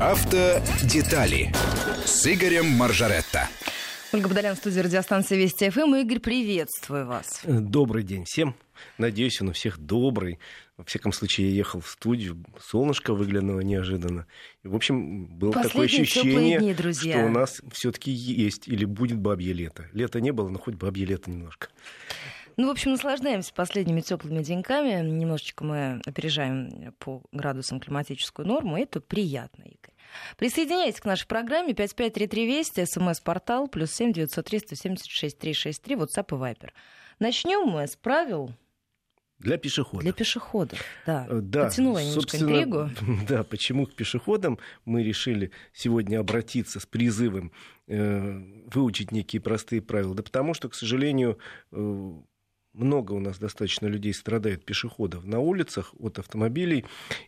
Автодетали с Игорем Маржаретто. Ольга Бодолян, студия радиостанции Вести ФМ. Игорь, приветствую вас. Добрый день всем. Надеюсь, он у всех добрый. Во всяком случае, я ехал в студию, солнышко выглянуло неожиданно. И, в общем, было такое ощущение, дни, друзья. что у нас все-таки есть или будет бабье лето. Лета не было, но хоть бабье лето немножко. Ну, в общем, наслаждаемся последними теплыми деньками. Немножечко мы опережаем по градусам климатическую норму. И это приятно, Игорь. Присоединяйтесь к нашей программе 5533 Вести, смс-портал, плюс 7 903 176 363, WhatsApp и Viber. Начнем мы с правил для пешеходов. Для пешеходов, да. Э, да Потянула немножко интригу. Да, почему к пешеходам мы решили сегодня обратиться с призывом э, выучить некие простые правила? Да потому что, к сожалению, э, много у нас достаточно людей страдает пешеходов на улицах от автомобилей,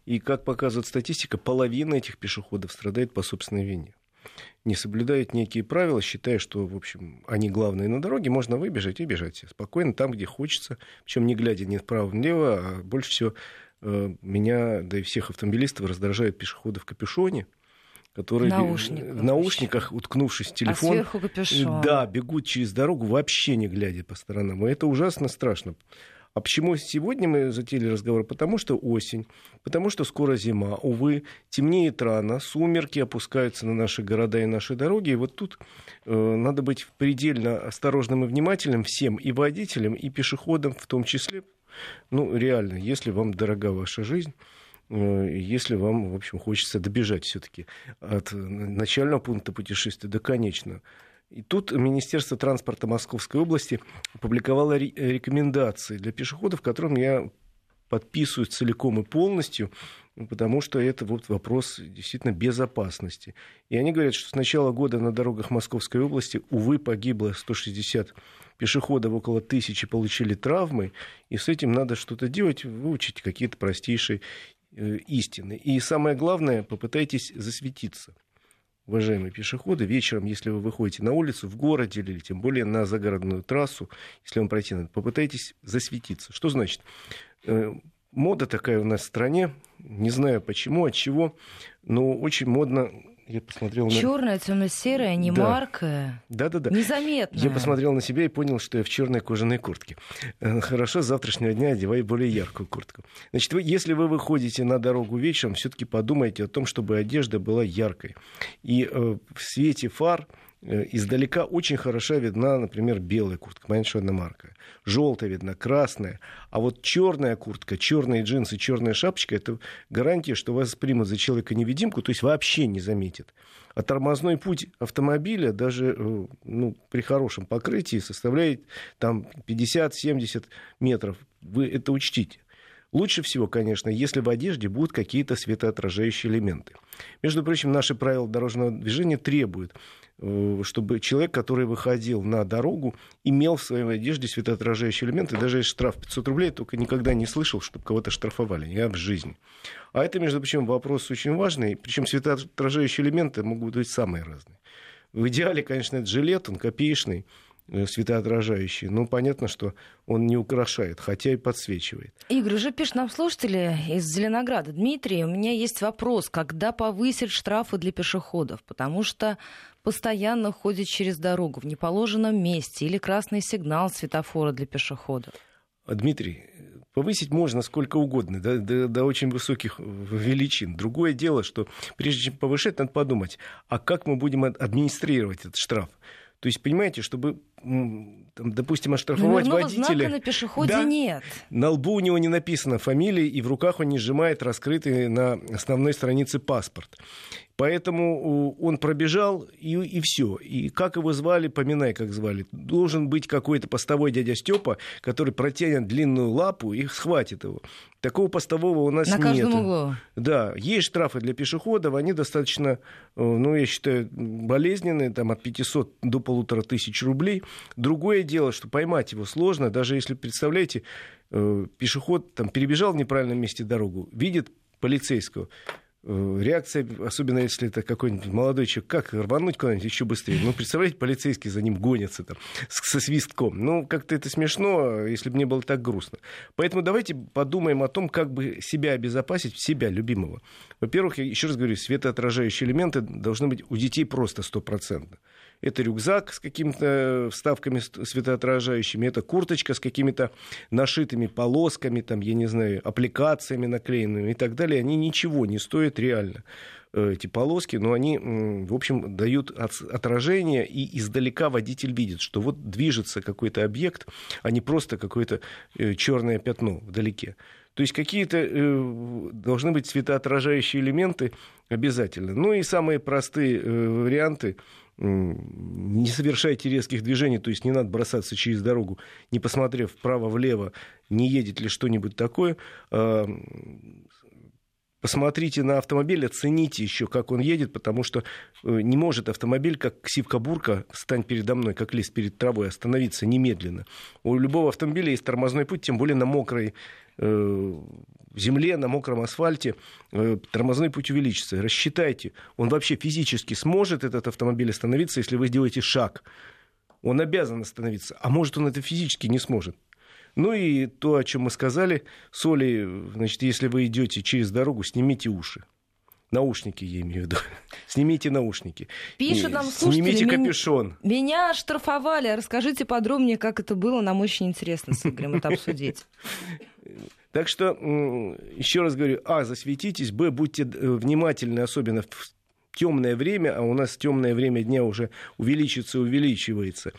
и, как показывает статистика, половина этих пешеходов страдает по собственной вине. Не соблюдают некие правила, считая, что, в общем, они главные на дороге, можно выбежать и бежать спокойно там, где хочется, причем не глядя ни вправо, ни влево, а больше всего э, меня, да и всех автомобилистов раздражают пешеходы в капюшоне, которые наушниках в наушниках, уткнувшись в телефон, а сверху капюшон. да, бегут через дорогу, вообще не глядя по сторонам. И это ужасно страшно. А почему сегодня мы затеяли разговор? Потому что осень, потому что скоро зима. Увы, темнеет рано, сумерки опускаются на наши города и наши дороги. И вот тут э, надо быть предельно осторожным и внимательным всем, и водителям, и пешеходам в том числе. Ну, реально, если вам дорога ваша жизнь, если вам, в общем, хочется добежать все-таки от начального пункта путешествия до конечного. И тут Министерство транспорта Московской области опубликовало рекомендации для пешеходов, которым я подписываюсь целиком и полностью, потому что это вот вопрос действительно безопасности. И они говорят, что с начала года на дорогах Московской области, увы, погибло 160 пешеходов, около тысячи получили травмы, и с этим надо что-то делать, выучить какие-то простейшие Э, истины. И самое главное, попытайтесь засветиться. Уважаемые пешеходы, вечером, если вы выходите на улицу, в городе или тем более на загородную трассу, если вам пройти надо, попытайтесь засветиться. Что значит? Э, мода такая у нас в стране, не знаю почему, от чего, но очень модно я посмотрел на... Черная, темно-серая, не да. марка. Да, да, да. Незаметно. Я посмотрел на себя и понял, что я в черной кожаной куртке. Э, хорошо, с завтрашнего дня одевай более яркую куртку. Значит, вы, если вы выходите на дорогу вечером, все-таки подумайте о том, чтобы одежда была яркой. И э, в свете фар издалека очень хороша видна, например, белая куртка, понятно, что одна марка. Желтая видна, красная. А вот черная куртка, черные джинсы, черная шапочка это гарантия, что вас примут за человека-невидимку, то есть вообще не заметят. А тормозной путь автомобиля даже э, ну, при хорошем покрытии составляет там 50-70 метров. Вы это учтите. Лучше всего, конечно, если в одежде будут какие-то светоотражающие элементы. Между прочим, наши правила дорожного движения требуют Э, чтобы человек, который выходил на дорогу, имел в своей одежде светоотражающие элементы. Даже если штраф 500 рублей, только никогда не слышал, чтобы кого-то штрафовали. Я в жизни. А это, между прочим, вопрос очень важный. Причем светоотражающие элементы могут быть самые разные. В идеале, конечно, это жилет, он копеечный, Э, светоотражающий. Ну, понятно, что он не украшает, хотя и подсвечивает. Игорь, уже пишет нам слушатели из Зеленограда. Дмитрий, у меня есть вопрос, когда повысят штрафы для пешеходов? Потому что постоянно ходят через дорогу в неположенном месте или красный сигнал светофора для пешеходов. Дмитрий, повысить можно сколько угодно, до, до, до очень высоких величин. Другое дело, что прежде чем повышать, надо подумать, а как мы будем администрировать этот штраф? То есть, понимаете, чтобы, допустим, оштрафовать Номерного водителя... знака на пешеходе да, нет. На лбу у него не написано фамилии, и в руках он не сжимает раскрытый на основной странице паспорт. Поэтому он пробежал, и, и все. И как его звали, поминай, как звали. Должен быть какой-то постовой дядя Степа, который протянет длинную лапу и схватит его. Такого постового у нас нет. На каждом углу. Да, есть штрафы для пешеходов, они достаточно, э, ну, я считаю, болезненные, там от 500 до полутора тысяч рублей. Другое дело, что поймать его сложно, даже если, представляете, э, пешеход там перебежал в неправильном месте дорогу, видит полицейского, Э, реакция, особенно если это какой-нибудь молодой человек, как рвануть куда-нибудь еще быстрее. Ну, представляете, полицейский за ним гонится там со свистком. Ну, как-то это смешно, если бы не было так грустно. Поэтому давайте подумаем о том, как бы себя обезопасить, себя, любимого. Во-первых, я еще раз говорю, светоотражающие элементы должны быть у детей просто стопроцентно. Это рюкзак с какими-то вставками светоотражающими, это курточка с какими-то нашитыми полосками, там, я не знаю, аппликациями наклеенными и так далее. Они ничего не стоят реально э, эти полоски, но они, в общем, дают отражение, и издалека водитель видит, что вот движется какой-то объект, а не просто какое-то э, черное пятно вдалеке. То есть какие-то э, должны быть светоотражающие элементы обязательно. Ну и самые простые варианты не совершайте резких движений, то есть не надо бросаться через дорогу, не посмотрев вправо-влево, не едет ли что-нибудь такое. А, посмотрите на автомобиль, оцените еще, как он едет, потому что э, не может автомобиль, как сивка-бурка, стань передо мной, как лист перед травой, остановиться немедленно. У любого автомобиля есть тормозной путь, тем более на мокрой э, земле, на мокром асфальте э, тормозной путь увеличится. Рассчитайте, он вообще физически сможет этот автомобиль остановиться, если вы сделаете шаг. Он обязан остановиться, а может он это физически не сможет. Ну и то, о чем мы сказали, соли, значит, если вы идете через дорогу, снимите уши. Наушники, я имею в виду. Снимите наушники. Пишет нам слушатели. Снимите капюшон. Меня штрафовали. Расскажите подробнее, как это было. Нам очень интересно с Игорем это обсудить. Так что, еще раз говорю, а, засветитесь, б, будьте э, внимательны, особенно в темное время, а у нас темное время дня уже увеличится и увеличивается.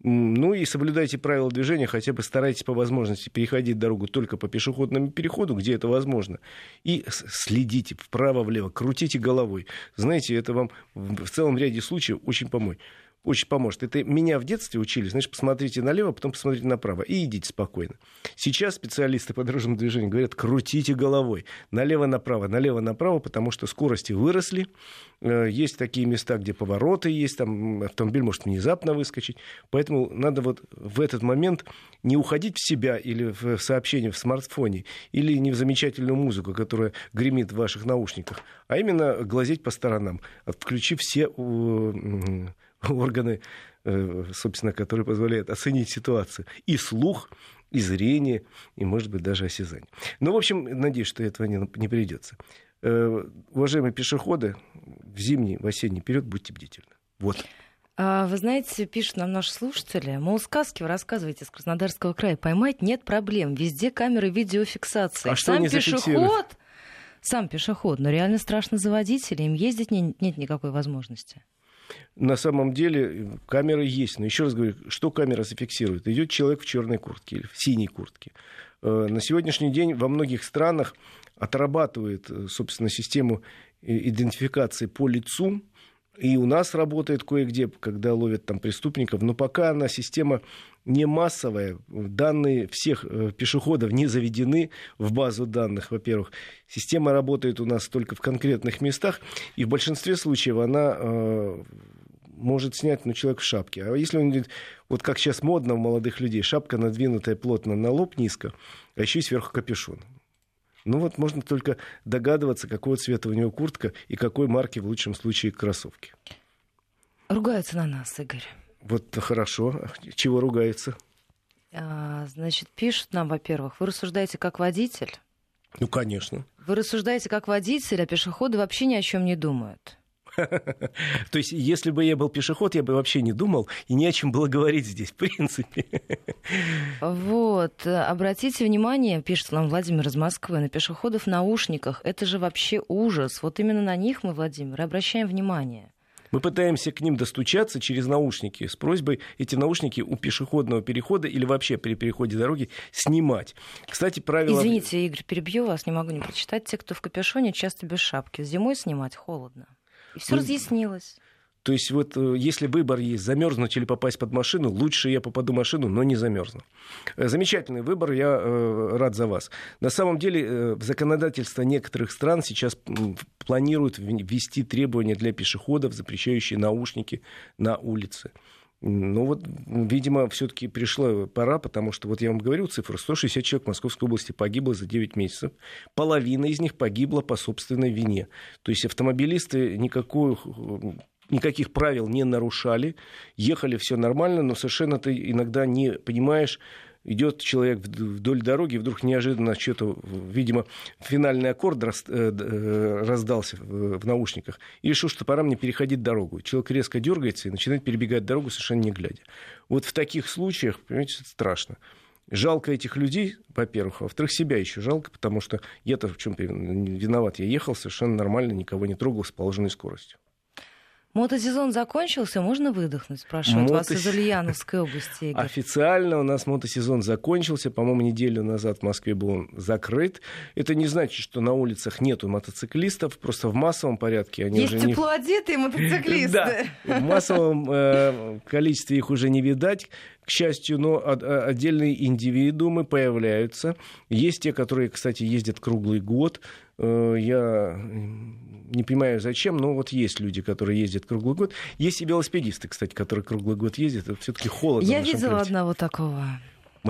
Ну и соблюдайте правила движения, хотя бы старайтесь по возможности переходить дорогу только по пешеходному переходу, где это возможно. И следите вправо-влево, крутите головой. Знаете, это вам в целом ряде случаев очень поможет очень поможет. Это меня в детстве учили, значит, посмотрите налево, потом посмотрите направо и идите спокойно. Сейчас специалисты по дорожному движению говорят, крутите головой налево-направо, налево-направо, потому что скорости выросли, э, есть такие места, где повороты есть, там автомобиль может внезапно выскочить, поэтому надо вот в этот момент не уходить в себя или в сообщение в смартфоне, или не в замечательную музыку, которая гремит в ваших наушниках, а именно глазеть по сторонам, включив все органы, э, собственно, которые позволяют оценить ситуацию. И слух, и зрение, и, может быть, даже осязание. Ну, в общем, надеюсь, что этого не, не придется. Э, уважаемые пешеходы, в зимний, в осенний период будьте бдительны. Вот. А, вы знаете, пишут нам наши слушатели, мол, сказки вы рассказываете с Краснодарского края, поймать нет проблем, везде камеры видеофиксации. А что Сам пешеход, сам пешеход, но реально страшно за водителя, им ездить нет, нет никакой возможности на самом деле камеры есть. Но еще раз говорю, что камера зафиксирует? Идет человек в черной куртке или в синей куртке. Э, на сегодняшний день во многих странах отрабатывает, э, собственно, систему идентификации по лицу, и у нас работает кое-где, когда ловят там преступников, но пока она система не массовая, данные всех э, пешеходов не заведены в базу данных, во-первых. Система работает у нас только в конкретных местах, и в большинстве случаев она э, может снять ну, человек в шапке. А если он говорит, вот как сейчас модно у молодых людей, шапка надвинутая плотно на лоб низко, а еще и сверху капюшон. Ну вот можно только догадываться, какого цвета у него куртка и какой марки в лучшем случае кроссовки. Ругаются на нас, Игорь. Вот хорошо. Чего ругаются? А, значит, пишут нам, во-первых, вы рассуждаете как водитель. Ну, конечно. Вы рассуждаете как водитель, а пешеходы вообще ни о чем не думают. То есть, если бы я был пешеход, я бы вообще не думал, и не о чем было говорить здесь, в принципе. Вот. Обратите внимание, пишет нам Владимир из Москвы, на пешеходов в наушниках. Это же вообще ужас. Вот именно на них мы, Владимир, обращаем внимание. Мы пытаемся к ним достучаться через наушники с просьбой эти наушники у пешеходного перехода или вообще при переходе дороги снимать. Кстати, правило... Извините, Игорь, перебью вас, не могу не прочитать. Те, кто в капюшоне, часто без шапки. Зимой снимать холодно. И все ну, разъяснилось. То есть вот э, если выбор есть замерзнуть или попасть под машину, лучше я попаду в машину, но не замерзну. Э, замечательный выбор, я э, рад за вас. На самом деле в законодательство некоторых стран сейчас планируют ввести требования для пешеходов, запрещающие наушники на улице. Ну вот, видимо, все-таки пришла пора, потому что, вот я вам говорю цифру, 160 человек в Московской области погибло за 9 месяцев. Половина из них погибла по собственной вине. То есть автомобилисты никакую никаких правил не нарушали, ехали все нормально, но совершенно ты иногда не понимаешь, идет человек вдоль дороги, вдруг неожиданно что-то, видимо, финальный аккорд э, э, раздался в наушниках, и решил, что пора мне переходить дорогу. Человек резко дергается и начинает перебегать дорогу, совершенно не глядя. Вот в таких случаях, понимаете, страшно. Жалко этих людей, во-первых, а во-вторых, себя еще жалко, потому что я-то в чем виноват. Я ехал совершенно нормально, никого не трогал с положенной скоростью. Мотосезон закончился, можно выдохнуть, спрашивают Мотос... вас из Ульяновской области. Игорь. Официально у нас мотосезон закончился, по-моему, неделю назад в Москве был он закрыт. Это не значит, что на улицах нету мотоциклистов, просто в массовом порядке они Есть уже теплоодетые не... мотоциклисты. Да, в массовом э, количестве их уже не видать к счастью, но отдельные индивидуумы появляются. Есть те, которые, кстати, ездят круглый год. Э, я не понимаю, зачем, но вот есть люди, которые ездят круглый год. Есть и велосипедисты, кстати, которые круглый год ездят. Это все-таки холодно. Я видела крайте. одного такого.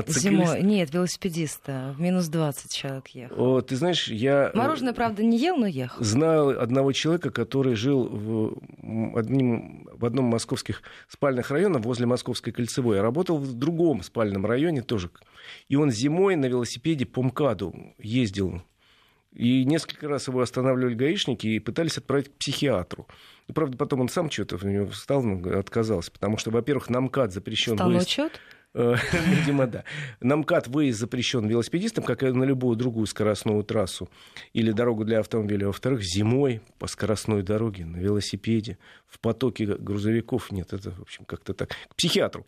Зимой. Нет, велосипедиста. В минус 20 человек ехал. О, ты знаешь, я... Э, Мороженое, правда, не ел, но ехал. Знал одного человека, который жил в, одним, в одном московских спальных районах возле Московской кольцевой. А работал в другом спальном районе тоже. И он зимой на велосипеде по МКАДу ездил и несколько раз его останавливали гаишники и пытались отправить к психиатру. И, правда, потом он сам что-то в него встал, отказался, потому что, во-первых, на МКАД запрещен Стал выезд... учет? Видимо, да. На МКАД выезд запрещен велосипедистам, как и на любую другую скоростную трассу или дорогу для автомобиля. Во-вторых, зимой по скоростной дороге на велосипеде в потоке грузовиков нет. Это, в общем, как-то так. К психиатру.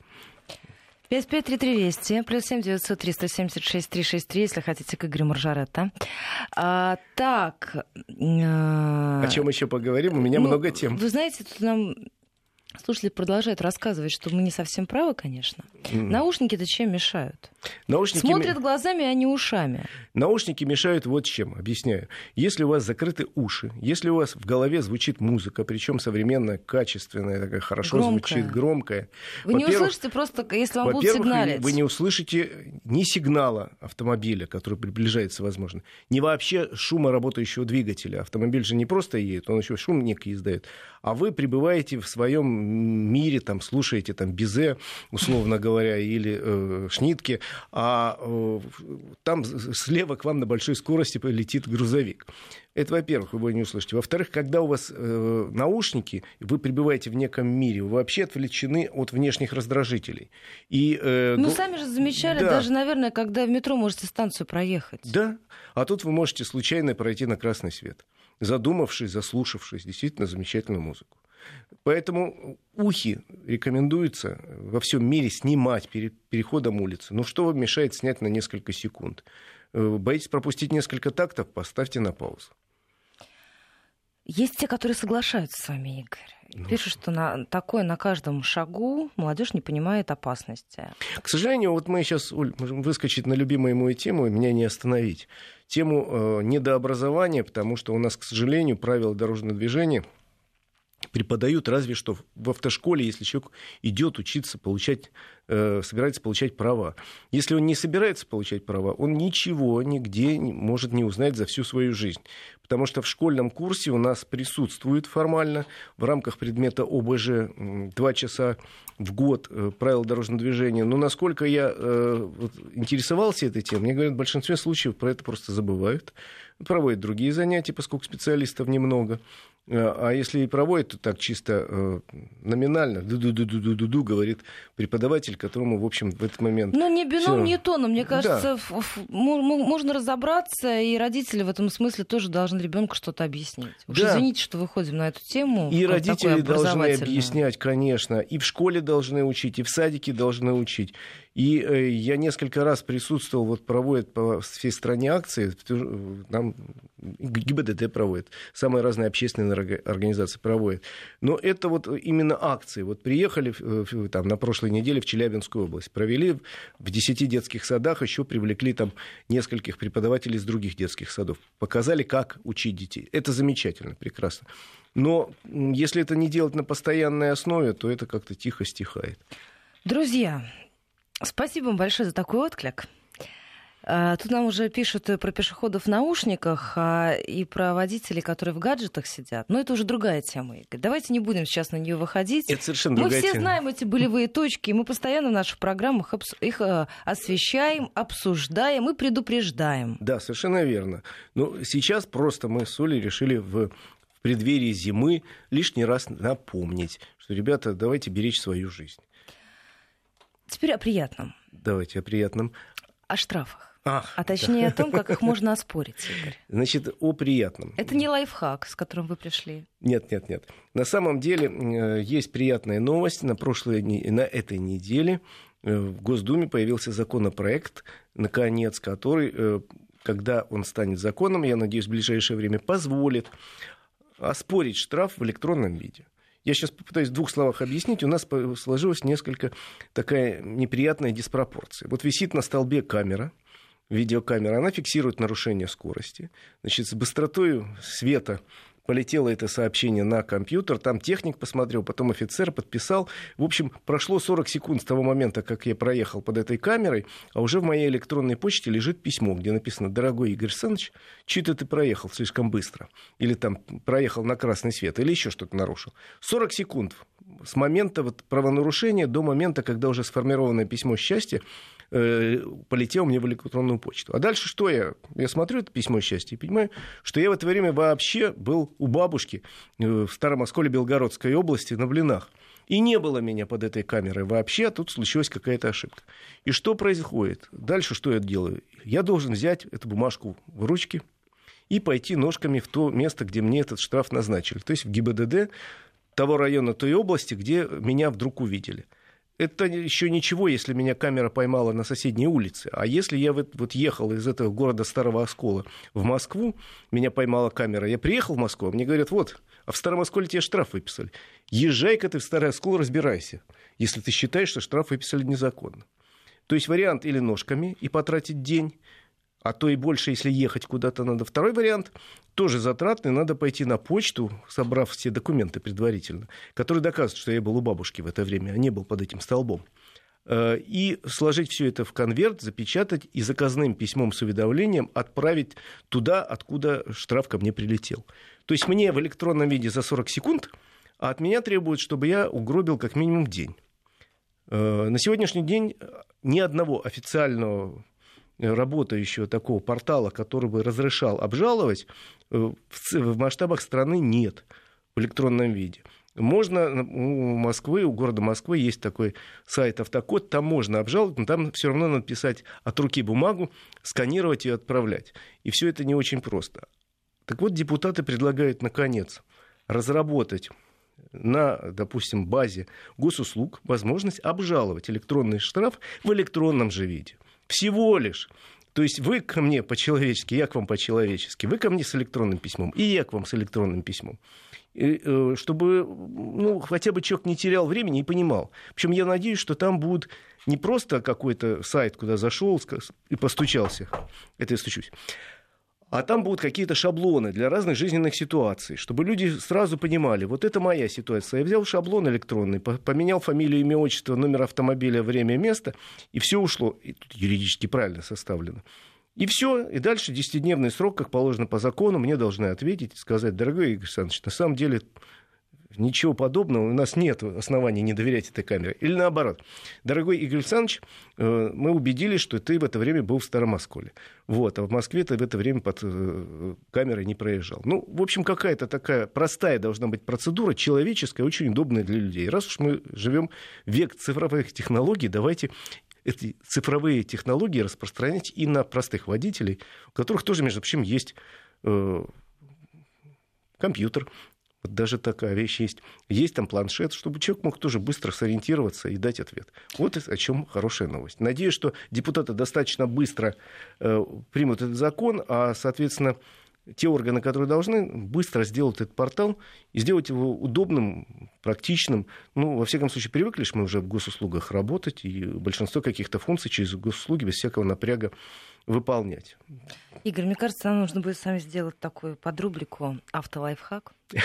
553320, плюс 7 900 376 363, если хотите, к Игорю Маржаретта. А, так. А... О чем еще поговорим? У меня ну, много тем. Вы знаете, тут нам Слушатели продолжают рассказывать, что мы не совсем правы, конечно. Mm. Наушники-то чем мешают? Наушники... Смотрят глазами, а не ушами. Наушники мешают вот чем, объясняю. Если у вас закрыты уши, если у вас в голове звучит музыка, причем современная, качественная, такая хорошо громкая. звучит, громкая. Вы не услышите просто, если вам будут сигналить. Вы не услышите ни сигнала автомобиля, который приближается, возможно, ни вообще шума работающего двигателя. Автомобиль же не просто едет, он еще шум некий издает. А вы пребываете в своем мире, там, слушаете там Бизе, условно говоря, или э, Шнитке, а э, там слева к вам на большой скорости полетит грузовик. Это, во-первых, вы его не услышите. Во-вторых, когда у вас э, наушники, вы пребываете в неком мире, вы вообще отвлечены от внешних раздражителей. И, э, ну, го... сами же замечали, да. даже, наверное, когда в метро можете станцию проехать. Да, а тут вы можете случайно пройти на красный свет, задумавшись, заслушавшись действительно замечательную музыку. Поэтому ухи рекомендуется во всем мире снимать перед переходом улицы. Ну что вам мешает снять на несколько секунд? Э, боитесь пропустить несколько тактов, поставьте на паузу. Есть те, которые соглашаются с вами, Игорь. Ну, Пишут, что на, такое на каждом шагу молодежь не понимает опасности. К сожалению, вот мы сейчас можем выскочить на любимую мою тему, и меня не остановить. Тему э, недообразования, потому что у нас, к сожалению, правила дорожного движения – преподают разве что в автошколе, если человек идет учиться получать, э, собирается получать права. Если он не собирается получать права, он ничего нигде может не узнать за всю свою жизнь. Потому что в школьном курсе у нас присутствует формально в рамках предмета ОБЖ два часа в год э, правил дорожного движения. Но насколько я э, интересовался этой темой, мне говорят, в большинстве случаев про это просто забывают. Проводят другие занятия, поскольку специалистов немного. Э, а если и проводит, то так чисто э, номинально, ду-ду-ду-ду-ду-ду, говорит преподаватель, которому, в общем, в этот момент... Ну, не бином, не тоном. Мне кажется, да. можно разобраться, и родители в этом смысле тоже должны ребенку что-то объяснить. Уж да. извините, что выходим на эту тему. И родители должны объяснять, конечно. И в школе должны учить, и в садике должны учить. И э, я несколько раз присутствовал, вот проводят по всей стране акции, нам ГИБДД проводит, самые разные общественные организации проводят. Но это вот именно акции. Вот приехали там, на прошлой неделе в Челябинскую область, провели в 10 детских садах, еще привлекли там нескольких преподавателей из других детских садов. Показали, как учить детей. Это замечательно, прекрасно. Но если это не делать на постоянной основе, то это как-то тихо стихает. Друзья, спасибо вам большое за такой отклик. А, тут нам уже пишут про пешеходов в наушниках а, и про водителей, которые в гаджетах сидят. Но это уже другая тема, Игорь. Давайте не будем сейчас на нее выходить. Это совершенно мы другая все тема. знаем эти болевые точки, и мы постоянно в наших программах их а, освещаем, обсуждаем и предупреждаем. Да, совершенно верно. Но сейчас просто мы с Олей решили в преддверии зимы лишний раз напомнить, что, ребята, давайте беречь свою жизнь. Теперь о приятном. Давайте о приятном. О штрафах. Ах, а точнее да. о том, как их можно оспорить, Игорь. Значит, о приятном. Это не лайфхак, с которым вы пришли. Нет, нет, нет. На самом деле э, есть приятная новость. На, прошлой, на этой неделе э, в Госдуме появился законопроект, наконец, который, э, когда он станет законом, я надеюсь, в ближайшее время позволит оспорить штраф в электронном виде. Я сейчас попытаюсь в двух словах объяснить. У нас сложилась несколько такая неприятная диспропорция. Вот висит на столбе камера, видеокамера, она фиксирует нарушение скорости. Значит, с быстротой света полетело это сообщение на компьютер, там техник посмотрел, потом офицер подписал. В общем, прошло 40 секунд с того момента, как я проехал под этой камерой, а уже в моей электронной почте лежит письмо, где написано «Дорогой Игорь Александрович, чьи-то ты проехал слишком быстро». Или там проехал на красный свет, или еще что-то нарушил. 40 секунд с момента вот правонарушения до момента, когда уже сформированное письмо счастья э, полетело мне в электронную почту. А дальше что я? Я смотрю это письмо счастья и понимаю, что я в это время вообще был у бабушки э, в Старом Осколе Белгородской области на блинах. И не было меня под этой камерой вообще, а тут случилась какая-то ошибка. И что происходит? Дальше что я делаю? Я должен взять эту бумажку в ручки и пойти ножками в то место, где мне этот штраф назначили. То есть в ГИБДД того района, той области, где меня вдруг увидели. Это еще ничего, если меня камера поймала на соседней улице. А если я вот, вот ехал из этого города Старого Оскола в Москву, меня поймала камера, я приехал в Москву, а мне говорят, вот, а в Старом Осколе тебе штраф выписали. Езжай-ка ты в Старый Оскол, разбирайся, если ты считаешь, что штраф выписали незаконно. То есть вариант или ножками и потратить день, а то и больше, если ехать куда-то надо. Второй вариант тоже затратный, надо пойти на почту, собрав все документы предварительно, которые доказывают, что я был у бабушки в это время, а не был под этим столбом. Э, и сложить все это в конверт, запечатать и заказным письмом с уведомлением отправить туда, откуда штраф ко мне прилетел. То есть мне в электронном виде за 40 секунд, а от меня требуют, чтобы я угробил как минимум день. Э, на сегодняшний день ни одного официального работающего такого портала, который бы разрешал обжаловать, э, в масштабах страны нет в электронном виде. Можно, у Москвы, у города Москвы есть такой сайт Автокод, там можно обжаловать, но там все равно надо писать от руки бумагу, сканировать и отправлять. И все это не очень просто. Так вот, депутаты предлагают, наконец, разработать на, допустим, базе госуслуг возможность обжаловать электронный штраф в электронном же виде. Всего лишь. То есть вы ко мне по-человечески, я к вам по-человечески, вы ко мне с электронным письмом, и я к вам с электронным письмом. И, э, чтобы ну, хотя бы человек не терял времени и понимал. Причем я надеюсь, что там будет не просто какой-то сайт, куда зашел и постучался, это я стучусь, а там будут какие-то шаблоны для разных жизненных ситуаций, чтобы люди сразу понимали, вот это моя ситуация. Я взял шаблон электронный, поменял фамилию, имя, отчество, номер автомобиля, время, место, и все ушло. И тут юридически правильно составлено. И все, и дальше 10-дневный срок, как положено по закону, мне должны ответить и сказать, дорогой Игорь Александрович, на самом деле Ничего подобного, у нас нет оснований не доверять этой камере. Или наоборот. Дорогой Игорь Александрович, э, мы убедились, что ты в это время был в Старом Осколе. Вот, а в Москве ты в это время под э, камерой не проезжал. Ну, в общем, какая-то такая простая должна быть процедура, человеческая, очень удобная для людей. Раз уж мы живем век цифровых технологий, давайте эти цифровые технологии распространять и на простых водителей, у которых тоже, между прочим, есть э, компьютер, Вот даже такая вещь есть. Есть там планшет, чтобы человек мог тоже быстро сориентироваться и дать ответ. Вот о чем хорошая новость. Надеюсь, что депутаты достаточно быстро э, примут этот закон, а, соответственно, те органы, которые должны, быстро сделать этот портал и сделать его удобным, практичным. Ну, во всяком случае, привыкли мы уже в госуслугах работать, и большинство каких-то функций через госуслуги без всякого напряга выполнять. Игорь, мне кажется, нам нужно будет с вами сделать такую подрубрику «Автолайфхак».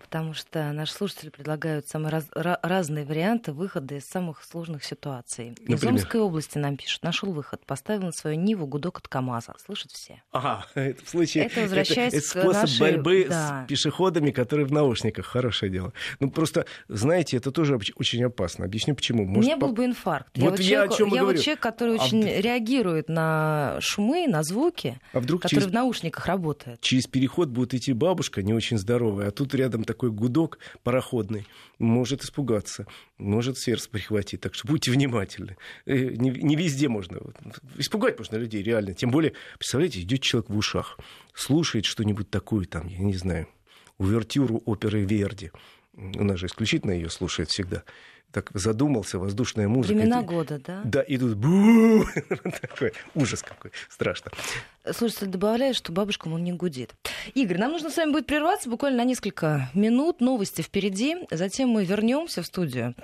Потому что наши слушатели предлагают самые раз, разные варианты выхода из самых сложных ситуаций. Например? Из Омской области нам пишут. Нашел выход. Поставил на свою Ниву гудок от КАМАЗа. Слышат все. Ага, это в случае... Это возвращаясь это, это способ к нашей... борьбы да. с пешеходами, которые в наушниках. Хорошее дело. Ну, просто, знаете, это тоже очень опасно. Объясню, почему. Может, меня был бы инфаркт. Вот я, вот человек, о чем я говорю. вот человек, который а очень а... реагирует на шумы, на звуки, а вдруг которые через... в наушниках работают. Через переход будет идти бабушка, не очень здоровая, а тут рядом такой гудок пароходный, может испугаться, может сердце прихватить. Так что будьте внимательны. Э, не, не везде можно. Испугать можно людей, реально. Тем более, представляете, идет человек в ушах, слушает что-нибудь такое, там, я не знаю, увертюру оперы Верди. У нас же исключительно ее слушает всегда так задумался, воздушная музыка. Времена года, да? Да, и тут бу такой ужас какой, страшно. Слушайте, добавляю, что бабушка, мол, не гудит. Игорь, нам нужно с вами будет прерваться буквально на несколько минут. Новости впереди. Затем мы вернемся в студию.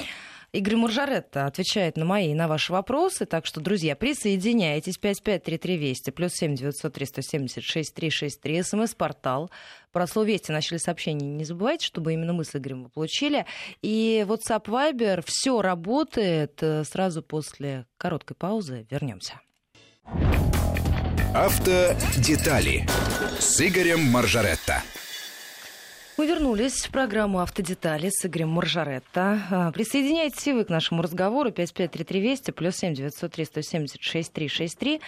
Игорь Муржаретта отвечает на мои и на ваши вопросы. Так что, друзья, присоединяйтесь. 553320 плюс 7 903 176 363. СМС-портал. Про слово «Вести» начали сообщение. Не забывайте, чтобы именно мы с Игорем вы получили. И WhatsApp Viber. Все работает. Сразу после короткой паузы вернемся. Автодетали с Игорем Маржаретто. Мы вернулись в программу «Автодетали» с Игорем Маржаретто. А, присоединяйтесь и вы к нашему разговору. 553320 плюс 7 903 176 363.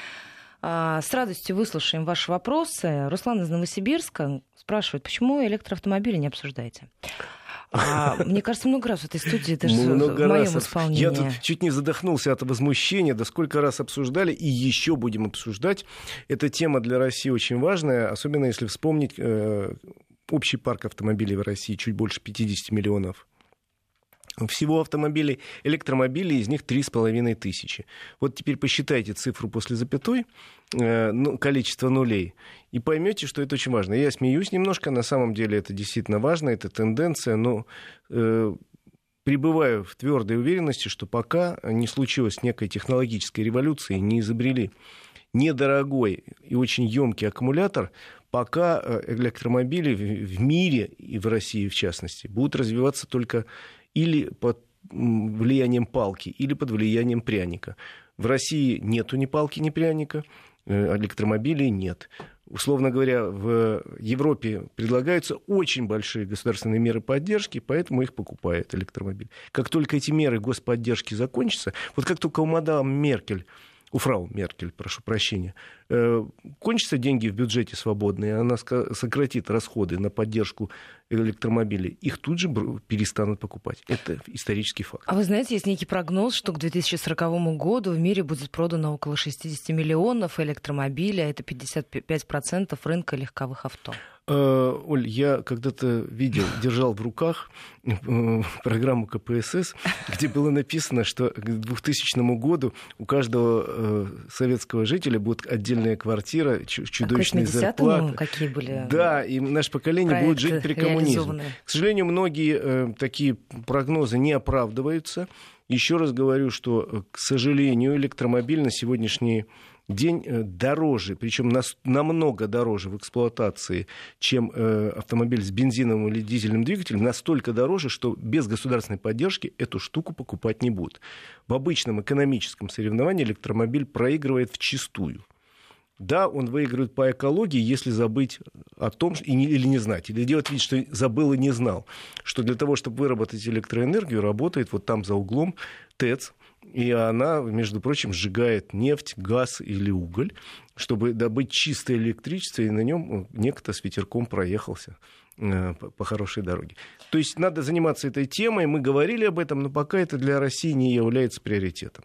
С радостью выслушаем ваши вопросы. Руслан из Новосибирска спрашивает, почему электроавтомобили не обсуждаете? А, мне кажется, много раз в этой студии, даже много в моем раз. исполнении. Я тут чуть не задохнулся от возмущения, да сколько раз обсуждали и еще будем обсуждать. Эта тема для России очень важная, особенно если вспомнить э, общий парк автомобилей в России чуть больше 50 миллионов. Всего автомобилей, электромобилей, из них 3,5 тысячи. Вот теперь посчитайте цифру после запятой, э, ну, количество нулей, и поймете, что это очень важно. Я смеюсь немножко, на самом деле это действительно важно, это тенденция, но э, пребываю в твердой уверенности, что пока не случилось некой технологической революции, не изобрели недорогой и очень емкий аккумулятор, пока э, электромобили в мире и в России в частности будут развиваться только или под влиянием палки, или под влиянием пряника. В России нету ни палки, ни пряника, э, электромобилей нет. Условно говоря, в Европе предлагаются очень большие государственные меры поддержки, поэтому их покупает электромобиль. Как только эти меры господдержки закончатся, вот как только у мадам Меркель у фрау Меркель, прошу прощения, э, кончатся деньги в бюджете свободные, она сократит расходы на поддержку электромобилей, их тут же перестанут покупать. Это исторический факт. А вы знаете, есть некий прогноз, что к 2040 году в мире будет продано около 60 миллионов электромобилей, а это 55% рынка легковых авто. Э, Оль, я когда-то видел, держал в руках э, программу КПСС, где было написано, что к 2000 году у каждого э, советского жителя будет отдельная квартира, чудовищная зарплата. какие были Да, и наше поколение будет жить при коммунизме. К сожалению, многие такие прогнозы не оправдываются. Еще раз говорю, что, к сожалению, электромобиль на сегодняшний день э, дороже, причем намного дороже в эксплуатации, чем э, автомобиль с бензиновым или дизельным двигателем, настолько дороже, что без государственной поддержки эту штуку покупать не будут. В обычном экономическом соревновании электромобиль проигрывает в чистую. Да, он выигрывает по экологии, если забыть о том, или не знать, или делать вид, что забыл и не знал, что для того, чтобы выработать электроэнергию, работает вот там за углом ТЭЦ, и она, между прочим, сжигает нефть, газ или уголь, чтобы добыть чистое электричество, и на нем некто с ветерком проехался э, по хорошей дороге. То есть надо заниматься этой темой. Мы говорили об этом, но пока это для России не является приоритетом.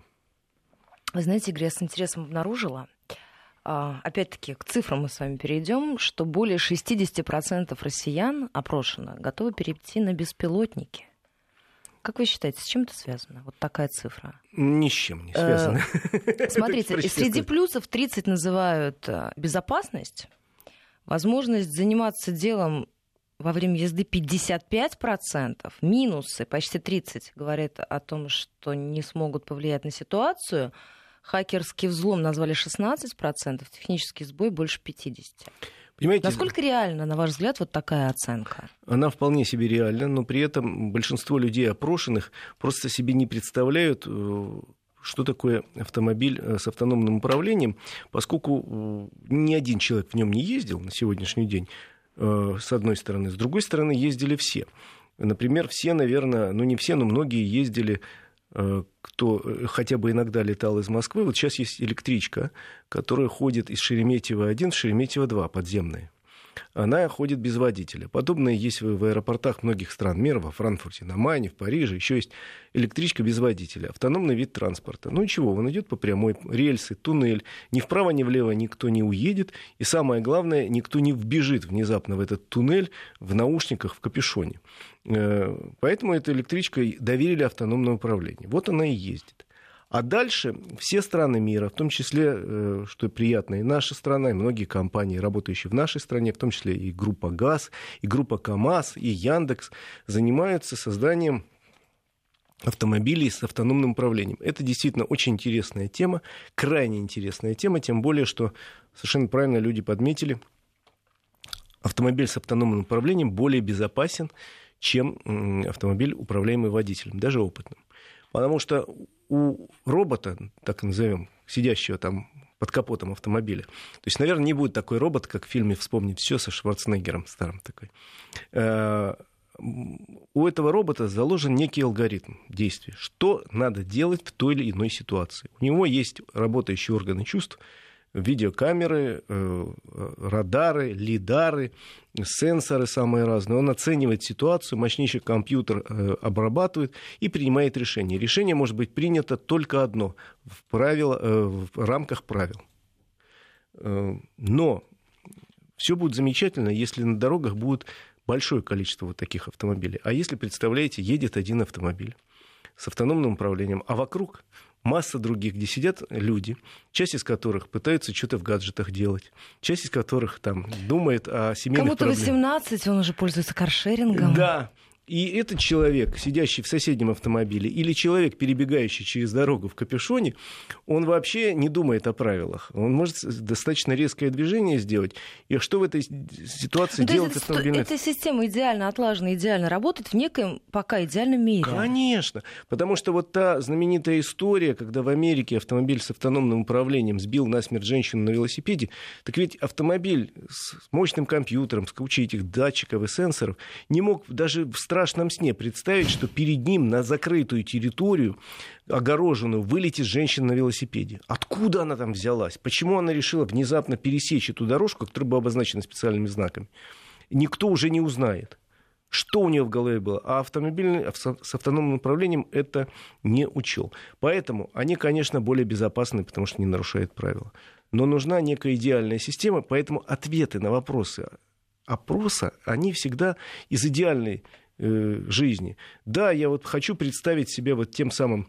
Вы знаете, Игорь, я с интересом обнаружила, а, опять-таки, к цифрам мы с вами перейдем, что более 60% россиян опрошено готовы перейти на беспилотники. Как вы считаете, с чем это связано? Вот такая цифра. Ни с чем не связано. Э, смотрите, среди плюсов 30 называют э, безопасность, возможность заниматься делом во время езды 55%, минусы почти 30 говорят о том, что не смогут повлиять на ситуацию. Хакерский взлом назвали 16%, технический сбой больше 50%. Понимаете, Насколько реально, на ваш взгляд, вот такая оценка? Она вполне себе реальна, но при этом большинство людей опрошенных просто себе не представляют, э, что такое автомобиль э, с автономным управлением, поскольку э, ни один человек в нем не ездил на сегодняшний день, с одной стороны. С другой стороны, ездили все. Например, все, наверное, ну не все, но многие ездили кто э, хотя бы иногда летал из Москвы, вот сейчас есть электричка, которая ходит из Шереметьево-1 в Шереметьево-2 подземная она ходит без водителя. Подобное есть в аэропортах многих стран мира, во Франкфурте, на Майне, в Париже. Еще есть электричка без водителя, автономный вид транспорта. Ну ничего, он идет по прямой рельсы, туннель. Ни вправо, ни влево никто не уедет. И самое главное, никто не вбежит внезапно в этот туннель в наушниках, в капюшоне. Э, поэтому эта электричка доверили автономное управление. Вот она и ездит. А дальше все страны мира, в том числе, э, что приятно, и наша страна, и многие компании, работающие в нашей стране, в том числе и группа ГАЗ, и группа КАМАЗ, и Яндекс, занимаются созданием автомобилей с автономным управлением. Это действительно очень интересная тема, крайне интересная тема, тем более, что совершенно правильно люди подметили, автомобиль с автономным управлением более безопасен, чем автомобиль, управляемый водителем, даже опытным. Потому что у робота, так назовем, сидящего там под капотом автомобиля. То есть, наверное, не будет такой робот, как в фильме «Вспомнить все» со Шварценеггером старым такой. Э, у этого робота заложен некий алгоритм действия. Что надо делать в той или иной ситуации. У него есть работающие органы чувств, видеокамеры, э, радары, лидары, сенсоры самые разные. Он оценивает ситуацию, мощнейший компьютер э, обрабатывает и принимает решение. Решение может быть принято только одно в, правило, э, в рамках правил. Но все будет замечательно, если на дорогах будет большое количество вот таких автомобилей. А если, представляете, едет один автомобиль с автономным управлением, а вокруг масса других, где сидят люди, часть из которых пытаются что-то в гаджетах делать, часть из которых там думает о семейных Кому-то 18, он уже пользуется каршерингом. Да, и этот человек, сидящий в соседнем автомобиле, или человек, перебегающий через дорогу в капюшоне, он вообще не думает о правилах. Он может достаточно резкое движение сделать. И что в этой ситуации ну, делать автомобильный? Эта система идеально отлажена, идеально работает в неком пока идеальном мире. Конечно. Потому что вот та знаменитая история, когда в Америке автомобиль с автономным управлением сбил насмерть женщину на велосипеде, так ведь автомобиль с мощным компьютером, с кучей этих датчиков и сенсоров не мог даже в страшном сне представить, что перед ним на закрытую территорию, огороженную, вылетит женщина на велосипеде. Откуда она там взялась? Почему она решила внезапно пересечь эту дорожку, которая была обозначена специальными знаками? Никто уже не узнает что у нее в голове было. А автомобильный с автономным управлением это не учел. Поэтому они, конечно, более безопасны, потому что не нарушают правила. Но нужна некая идеальная система, поэтому ответы на вопросы опроса, они всегда из идеальной Э, жизни. Да, я вот хочу представить себя вот тем самым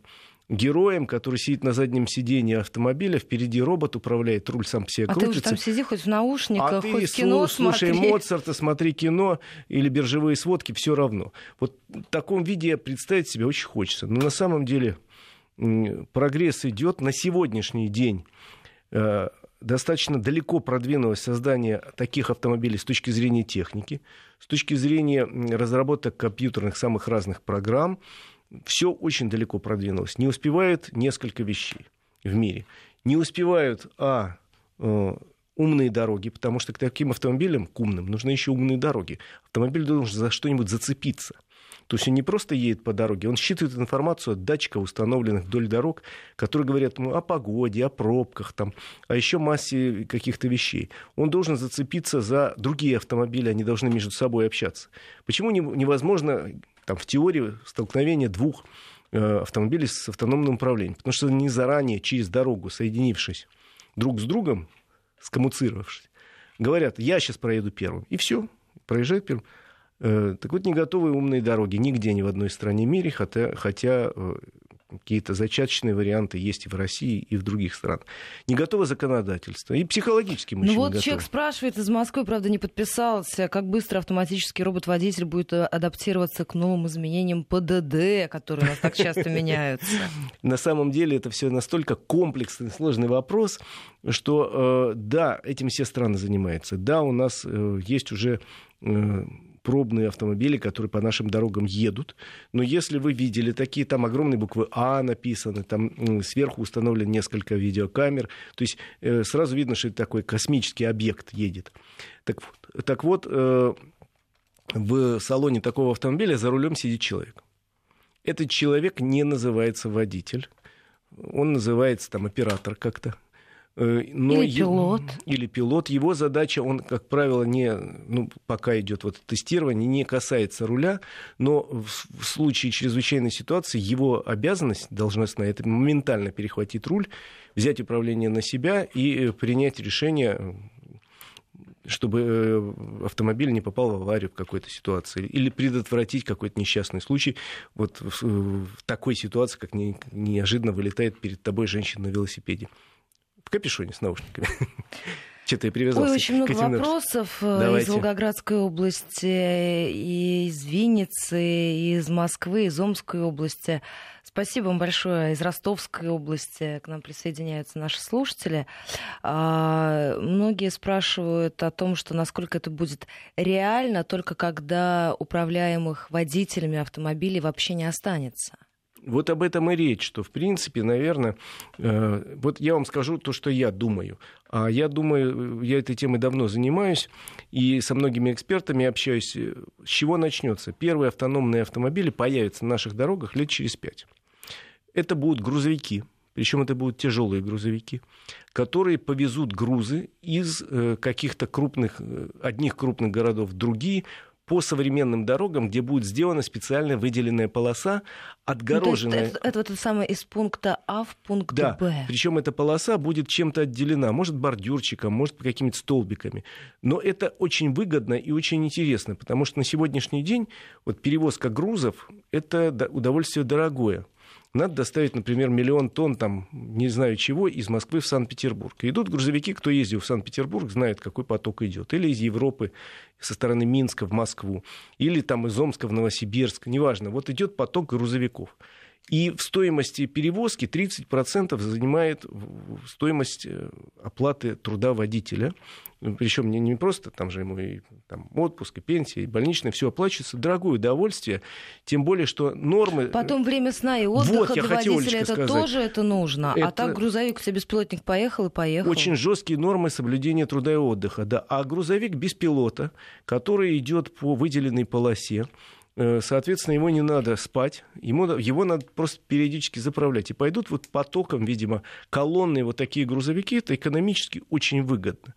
героем, который сидит на заднем сиденье автомобиля, впереди робот управляет, руль сам а крутится. ты там сиди хоть в наушниках, а хоть ты кино слушай смотри. Моцарта, смотри кино или биржевые сводки, все равно. Вот в таком виде представить себе очень хочется. Но на самом деле прогресс идет на сегодняшний день э, достаточно далеко продвинулось создание таких автомобилей с точки зрения техники, с точки зрения разработок компьютерных самых разных программ. Все очень далеко продвинулось. Не успевают несколько вещей в мире. Не успевают, а, э, умные дороги, потому что к таким автомобилям, к умным, нужны еще умные дороги. Автомобиль должен за что-нибудь зацепиться. То есть он не просто едет по дороге, он считывает информацию от датчиков, установленных вдоль дорог, которые говорят ну, о погоде, о пробках, там, о еще массе каких-то вещей. Он должен зацепиться за другие автомобили, они должны между собой общаться. Почему невозможно там, в теории столкновение двух э, автомобилей с автономным управлением? Потому что они заранее через дорогу, соединившись друг с другом, скоммуцировавшись. Говорят, я сейчас проеду первым. И все, проезжает первым. Э, так вот, не готовы умные дороги нигде, ни в одной стране мире, хотя, хотя э, какие-то зачаточные варианты есть и в России, и в других странах. Не готово законодательство. И психологически мы Ну вот готовы. человек спрашивает из Москвы, правда, не подписался, как быстро автоматический робот-водитель будет э, адаптироваться к новым изменениям ПДД, которые у нас так часто меняются. На самом деле это все настолько комплексный, сложный вопрос, что да, этим все страны занимаются. Да, у нас есть уже пробные автомобили, которые по нашим дорогам едут. Но если вы видели такие, там огромные буквы А написаны, там сверху установлено несколько видеокамер. То есть э, сразу видно, что это такой космический объект едет. Так вот, так вот э, в салоне такого автомобиля за рулем сидит человек. Этот человек не называется водитель. Он называется там оператор как-то. Э, Но Или пилот. Или пилот. Его задача, он, как правило, не, ну, пока идет вот тестирование, не касается руля, но в, случае чрезвычайной ситуации его обязанность должностная это моментально перехватить руль, взять управление на себя и э, принять решение, чтобы э, автомобиль не попал в аварию в какой-то ситуации, или предотвратить какой-то несчастный случай вот в, в такой ситуации, как не- неожиданно вылетает перед тобой женщина на велосипеде. Капюшоне с наушниками. Что-то я привязался. Ой, очень много вопросов э, из Давайте. Волгоградской области, и из Винницы, и из Москвы, из Омской области. Спасибо вам большое. Из Ростовской области к нам присоединяются наши слушатели. А, Многие спрашивают о том, что насколько это будет реально, только когда управляемых водителями автомобилей вообще не останется. Вот об этом и речь, что, в принципе, наверное, э, вот я вам скажу то, что я думаю. А я думаю, я этой темой давно занимаюсь и со многими экспертами общаюсь. Э, С чего начнется? Первые автономные автомобили появятся на наших дорогах лет через пять. Это будут грузовики, причем это будут тяжелые грузовики, которые повезут грузы из э, каких-то крупных, э, одних крупных городов в другие, по современным дорогам, где будет сделана специально выделенная полоса, Ну, то есть отгороженная. это, это вот это самое из пункта А в пункт Да, Б. причем эта полоса будет чем-то отделена, может бордюрчиком, может какими-то столбиками. Но это очень выгодно и очень интересно, потому что на сегодняшний день вот перевозка грузов – это до- удовольствие дорогое. Надо доставить, например, миллион тонн, там, не знаю чего, из Москвы в Санкт-Петербург. Идут грузовики, кто ездил в Санкт-Петербург, знает, какой поток идет. Или из Европы, со стороны Минска в Москву, или там из Омска в Новосибирск, неважно. Вот идет поток грузовиков. И в стоимости перевозки 30% занимает стоимость э, оплаты труда водителя. Причем не, не просто там же ему и там, отпуск, и пенсия, и больничное, все оплачивается. Дорогое удовольствие. Тем более, что нормы... Потом время сна и отдыха Вот, для хотел, водителя, это сказать. тоже это нужно. А Это- так грузовик, у тебя беспилотник поехал и поехал. Очень жесткие нормы соблюдения труда и отдыха. Да. А грузовик без пилота, который идет по выделенной полосе, э, соответственно, ему не надо спать, ему, его надо просто периодически заправлять. И пойдут вот потоком, видимо, колонные вот такие грузовики, это экономически очень выгодно.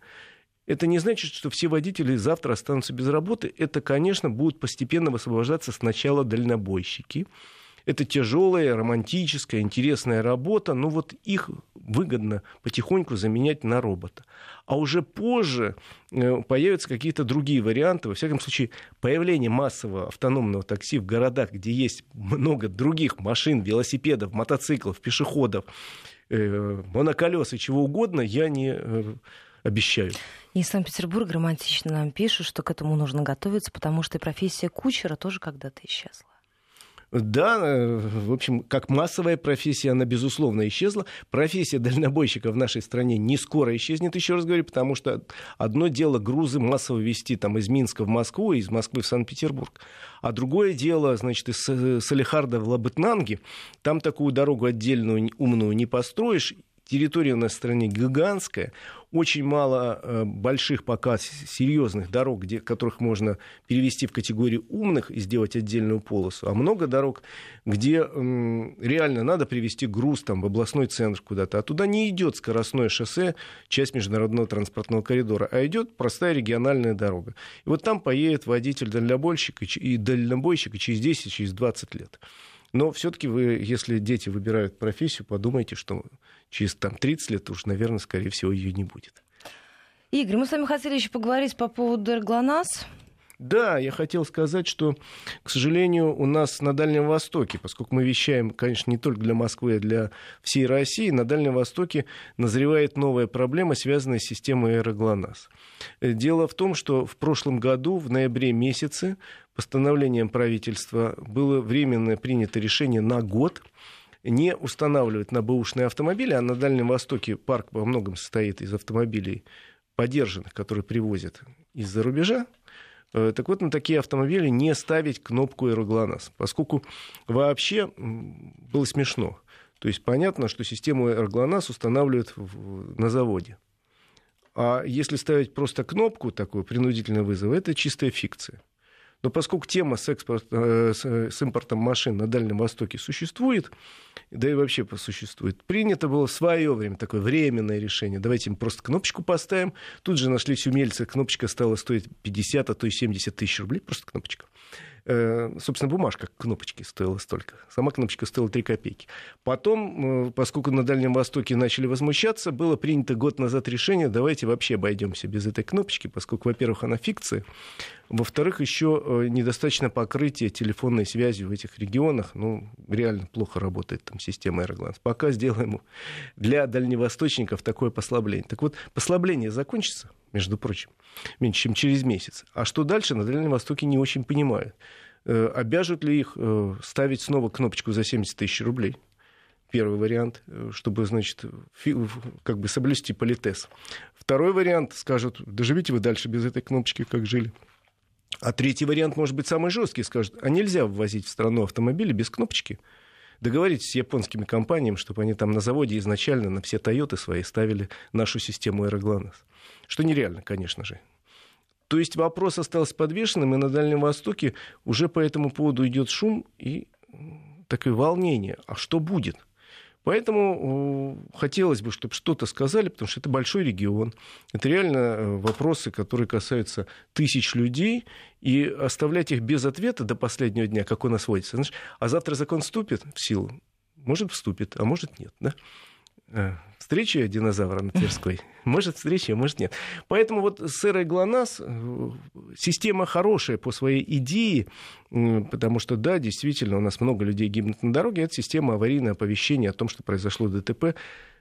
Это не значит, что все водители завтра останутся без работы. Это, конечно, будут постепенно высвобождаться сначала дальнобойщики. Это тяжелая, романтическая, интересная работа, но вот их выгодно потихоньку заменять на робота. А уже позже э, появятся какие-то другие варианты. Во всяком случае, появление массового автономного такси в городах, где есть много других машин, велосипедов, мотоциклов, пешеходов, э, моноколес и чего угодно, я не э, обещаю. Из Санкт-Петербурга романтично нам пишут, что к этому нужно готовиться, потому что и профессия кучера тоже когда-то исчезла. Да, э, в общем, как массовая профессия, она, безусловно, исчезла. Профессия дальнобойщика в нашей стране не скоро исчезнет, еще раз говорю, потому что одно дело грузы массово везти там, из Минска в Москву, из Москвы в Санкт-Петербург, а другое дело, значит, из Са- Салихарда в Лабытнанги, там такую дорогу отдельную, умную не построишь, территория у нас в стране гигантская, очень мало э, больших пока серьезных дорог, где, которых можно перевести в категорию умных и сделать отдельную полосу, а много дорог, где м, реально надо привести груз там, в областной центр куда-то, а туда не идет скоростное шоссе, часть международного транспортного коридора, а идет простая региональная дорога. И вот там поедет водитель-дальнобойщик и дальнобойщик и через 10, через 20 лет. Но все-таки вы, если дети выбирают профессию, подумайте, что через там, 30 лет уж, наверное, скорее всего, ее не будет. Игорь, мы с вами хотели еще поговорить по поводу Эрглонас. Да, я хотел сказать, что, к сожалению, у нас на Дальнем Востоке, поскольку мы вещаем, конечно, не только для Москвы, а для всей России, на Дальнем Востоке назревает новая проблема, связанная с системой аэроглонасс. Э, дело в том, что в прошлом году, в ноябре месяце, постановлением правительства было временно принято решение на год не устанавливать на бэушные автомобили, а на Дальнем Востоке парк во многом состоит из автомобилей подержанных, которые привозят из-за рубежа, Э, так вот, на такие автомобили не ставить кнопку «Аэроглонасс», поскольку вообще было смешно. То есть понятно, что систему «Аэроглонасс» устанавливают на заводе. А если ставить просто кнопку такую, принудительный вызов, это чистая фикция. Но поскольку тема с, экспорт, э, с импортом машин на Дальнем Востоке существует, да и вообще существует, принято было в свое время такое временное решение. Давайте им просто кнопочку поставим. Тут же нашлись умельцы, кнопочка стала стоить 50, а то и 70 тысяч рублей, просто кнопочка. Э, собственно, бумажка кнопочки стоила столько. Сама кнопочка стоила 3 копейки. Потом, э, поскольку на Дальнем Востоке начали возмущаться, было принято год назад решение, давайте вообще обойдемся без этой кнопочки, поскольку, во-первых, она фикция, во-вторых, еще э, недостаточно покрытия телефонной связи в этих регионах. Ну, реально плохо работает там система Airglance. Пока сделаем для дальневосточников такое послабление. Так вот, послабление закончится, между прочим, меньше, чем через месяц. А что дальше, на Дальнем Востоке не очень понимают. Э, обяжут ли их э, ставить снова кнопочку за 70 тысяч рублей? Первый вариант, чтобы, значит, как бы соблюсти политез. Второй вариант, скажут, доживите вы дальше без этой кнопочки, как жили. А третий вариант, может быть, самый жесткий, скажут, а нельзя ввозить в страну автомобили без кнопочки. Договоритесь с японскими компаниями, чтобы они там на заводе изначально на все Тойоты свои ставили нашу систему Аэроглонас. Что нереально, конечно же. То есть вопрос остался подвешенным, и на Дальнем Востоке уже по этому поводу идет шум и такое волнение. А что будет? Поэтому хотелось бы, чтобы что-то сказали, потому что это большой регион. Это реально э, вопросы, которые касаются тысяч людей, и оставлять их без ответа до последнего дня, как у нас водится. Знаешь, а завтра закон вступит в силу? Может, вступит, а может, нет. Да? Э, встреча динозавра на Тверской. Может встреча, может нет. Поэтому вот с эрой ГЛОНАСС э, система хорошая по своей идее, потому что, да, действительно, у нас много людей гибнут на дороге. Это система аварийного оповещения о том, что произошло ДТП.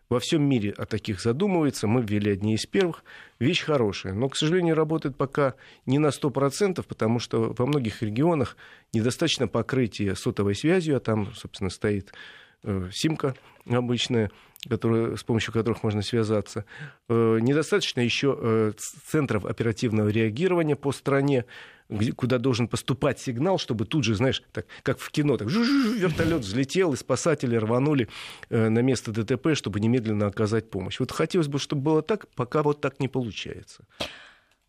Во всем мире о таких задумывается. Мы ввели одни из первых. Вещь хорошая. Но, к сожалению, работает пока не на 100%, потому что во многих регионах недостаточно покрытия сотовой связью, а там, собственно, стоит симка обычная которые, с помощью которых можно связаться. Э, недостаточно еще э, центров оперативного реагирования по стране, куда должен поступать сигнал, чтобы тут же, знаешь, так, как в кино, так вертолет взлетел, и спасатели рванули э, на место ДТП, чтобы немедленно оказать помощь. Вот хотелось бы, чтобы было так, пока вот так не получается.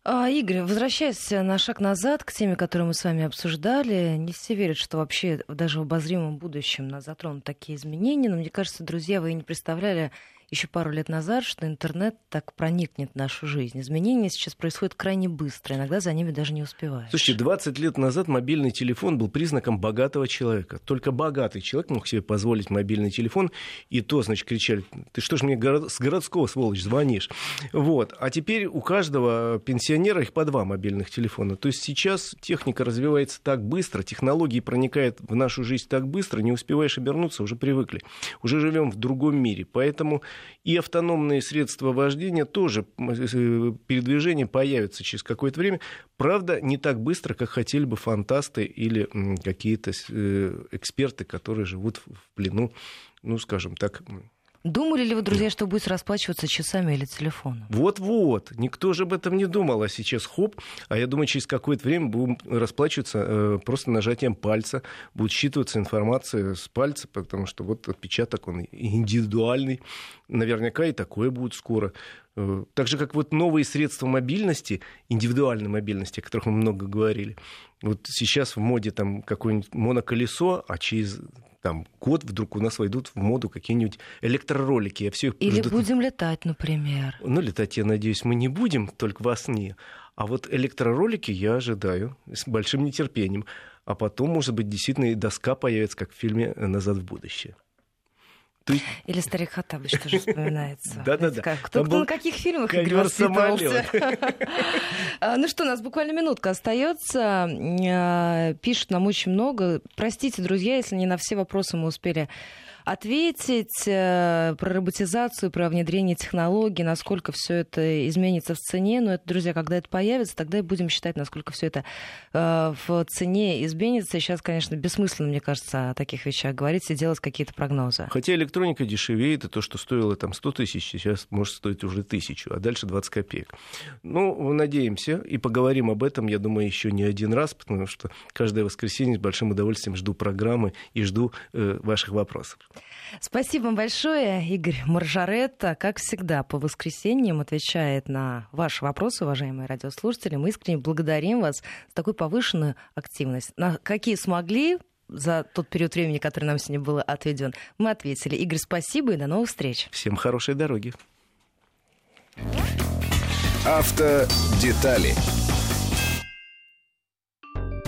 А, Игорь, возвращаясь на шаг назад к теме, которую мы с вами обсуждали, не все верят, что вообще даже в обозримом будущем нас затронут такие изменения, но мне кажется, друзья, вы не представляли, еще пару лет назад, что интернет так проникнет в нашу жизнь. Изменения сейчас происходят крайне быстро, иногда за ними даже не успеваешь. Слушайте, 20 лет назад мобильный телефон был признаком богатого человека. Только богатый человек мог себе позволить мобильный телефон, и то, значит, кричали, ты что ж мне с городского, сволочь, звонишь? Вот. А теперь у каждого пенсионера их по два мобильных телефона. То есть сейчас техника развивается так быстро, технологии проникают в нашу жизнь так быстро, не успеваешь обернуться, уже привыкли. Уже живем в другом мире. Поэтому и автономные средства вождения тоже, э, передвижение появится через какое-то время. Правда, не так быстро, как хотели бы фантасты или какие-то э, эксперты, которые живут в плену, ну, скажем так, Думали ли вы, друзья, что будете расплачиваться часами или телефоном? Вот-вот. Никто же об этом не думал. А сейчас хоп. А я думаю, через какое-то время будем расплачиваться э, просто нажатием пальца. Будет считываться информация с пальца, потому что вот отпечаток, он индивидуальный. Наверняка и такое будет скоро. Э, так же, как вот новые средства мобильности, индивидуальной мобильности, о которых мы много говорили. Вот сейчас в моде там какое-нибудь моноколесо, а через там год вдруг у нас войдут в моду какие-нибудь электроролики. Я все Или жду... будем летать, например. Ну, летать, я надеюсь, мы не будем, только во сне. А вот электроролики я ожидаю с большим нетерпением. А потом, может быть, действительно и доска появится, как в фильме «Назад в будущее». Есть... Или старик Хаттабыч тоже вспоминается. Да-да-да. Кто на каких фильмах воспитывался? А, ну что, у нас буквально минутка остается. А, пишут нам очень много. Простите, друзья, если не на все вопросы мы успели ответить э, про роботизацию, про внедрение технологий, насколько все это изменится в цене. Но это, друзья, когда это появится, тогда и будем считать, насколько все это э, в цене изменится. Сейчас, конечно, бессмысленно, мне кажется, о таких вещах говорить и делать какие-то прогнозы. Хотя электроника дешевеет, и то, что стоило там 100 тысяч, сейчас может стоить уже тысячу, а дальше 20 копеек. Ну, надеемся и поговорим об этом, я думаю, еще не один раз, потому что каждое воскресенье с большим удовольствием жду программы и жду э, ваших вопросов. Спасибо вам большое, Игорь Маржаретта. Как всегда, по воскресеньям отвечает на ваши вопросы, уважаемые радиослушатели. Мы искренне благодарим вас за такую повышенную активность. На какие смогли, за тот период времени, который нам сегодня был отведен, мы ответили. Игорь, спасибо и до новых встреч. Всем хорошей дороги. Автодетали